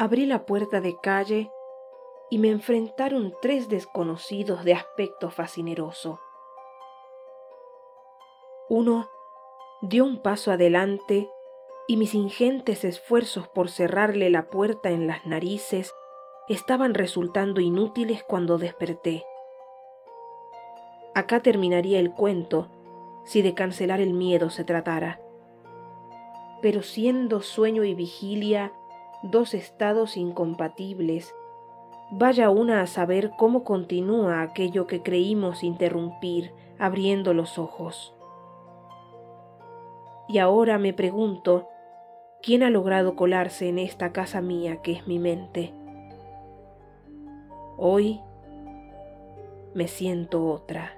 Abrí la puerta de calle y me enfrentaron tres desconocidos de aspecto fascineroso. Uno dio un paso adelante y mis ingentes esfuerzos por cerrarle la puerta en las narices estaban resultando inútiles cuando desperté. Acá terminaría el cuento si de cancelar el miedo se tratara. Pero siendo sueño y vigilia dos estados incompatibles, vaya una a saber cómo continúa aquello que creímos interrumpir abriendo los ojos. Y ahora me pregunto, ¿quién ha logrado colarse en esta casa mía que es mi mente? Hoy me siento otra.